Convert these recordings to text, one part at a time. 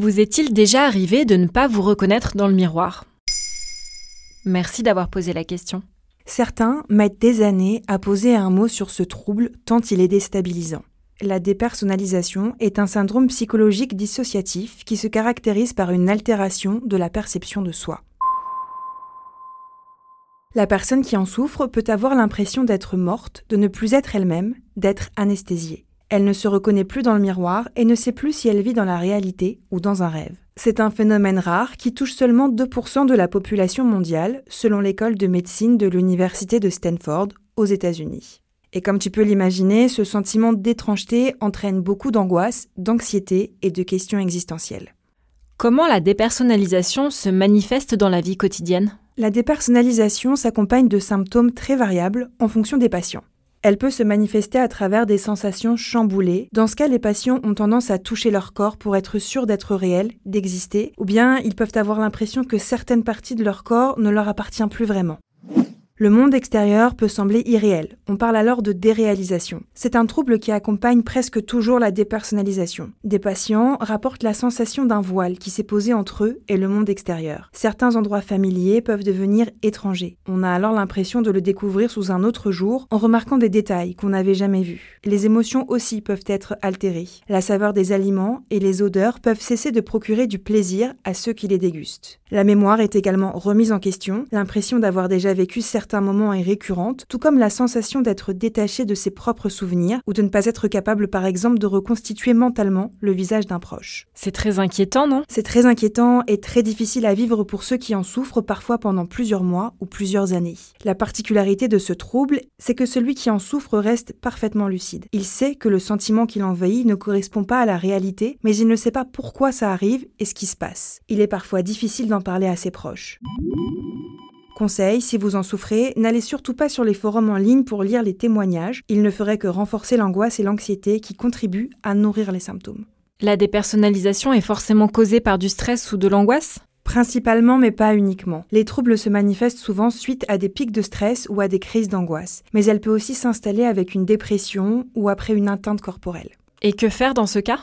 Vous est-il déjà arrivé de ne pas vous reconnaître dans le miroir? Merci d'avoir posé la question. Certains mettent des années à poser un mot sur ce trouble tant il est déstabilisant. La dépersonnalisation est un syndrome psychologique dissociatif qui se caractérise par une altération de la perception de soi. La personne qui en souffre peut avoir l'impression d'être morte, de ne plus être elle-même, d'être anesthésiée. Elle ne se reconnaît plus dans le miroir et ne sait plus si elle vit dans la réalité ou dans un rêve. C'est un phénomène rare qui touche seulement 2% de la population mondiale, selon l'école de médecine de l'Université de Stanford aux États-Unis. Et comme tu peux l'imaginer, ce sentiment d'étrangeté entraîne beaucoup d'angoisse, d'anxiété et de questions existentielles. Comment la dépersonnalisation se manifeste dans la vie quotidienne? La dépersonnalisation s'accompagne de symptômes très variables en fonction des patients. Elle peut se manifester à travers des sensations chamboulées. Dans ce cas, les patients ont tendance à toucher leur corps pour être sûrs d'être réels, d'exister, ou bien ils peuvent avoir l'impression que certaines parties de leur corps ne leur appartiennent plus vraiment. Le monde extérieur peut sembler irréel. On parle alors de déréalisation. C'est un trouble qui accompagne presque toujours la dépersonnalisation. Des patients rapportent la sensation d'un voile qui s'est posé entre eux et le monde extérieur. Certains endroits familiers peuvent devenir étrangers. On a alors l'impression de le découvrir sous un autre jour en remarquant des détails qu'on n'avait jamais vus. Les émotions aussi peuvent être altérées. La saveur des aliments et les odeurs peuvent cesser de procurer du plaisir à ceux qui les dégustent. La mémoire est également remise en question, l'impression d'avoir déjà vécu certains moments est récurrente, tout comme la sensation d'être détaché de ses propres souvenirs ou de ne pas être capable par exemple de reconstituer mentalement le visage d'un proche. C'est très inquiétant, non? C'est très inquiétant et très difficile à vivre pour ceux qui en souffrent parfois pendant plusieurs mois ou plusieurs années. La particularité de ce trouble, c'est que celui qui en souffre reste parfaitement lucide. Il sait que le sentiment qui l'envahit ne correspond pas à la réalité, mais il ne sait pas pourquoi ça arrive et ce qui se passe. Il est parfois difficile d'en parler à ses proches. Conseil, si vous en souffrez, n'allez surtout pas sur les forums en ligne pour lire les témoignages, il ne ferait que renforcer l'angoisse et l'anxiété qui contribuent à nourrir les symptômes. La dépersonnalisation est forcément causée par du stress ou de l'angoisse? Principalement, mais pas uniquement. Les troubles se manifestent souvent suite à des pics de stress ou à des crises d'angoisse, mais elle peut aussi s'installer avec une dépression ou après une atteinte corporelle. Et que faire dans ce cas?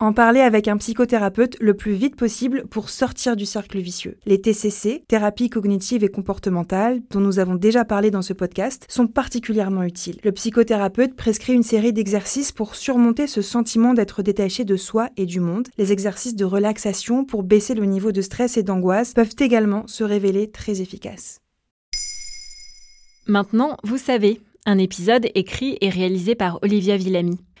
En parler avec un psychothérapeute le plus vite possible pour sortir du cercle vicieux. Les TCC, thérapie cognitive et comportementale, dont nous avons déjà parlé dans ce podcast, sont particulièrement utiles. Le psychothérapeute prescrit une série d'exercices pour surmonter ce sentiment d'être détaché de soi et du monde. Les exercices de relaxation pour baisser le niveau de stress et d'angoisse peuvent également se révéler très efficaces. Maintenant, vous savez, un épisode écrit et réalisé par Olivia Villamy.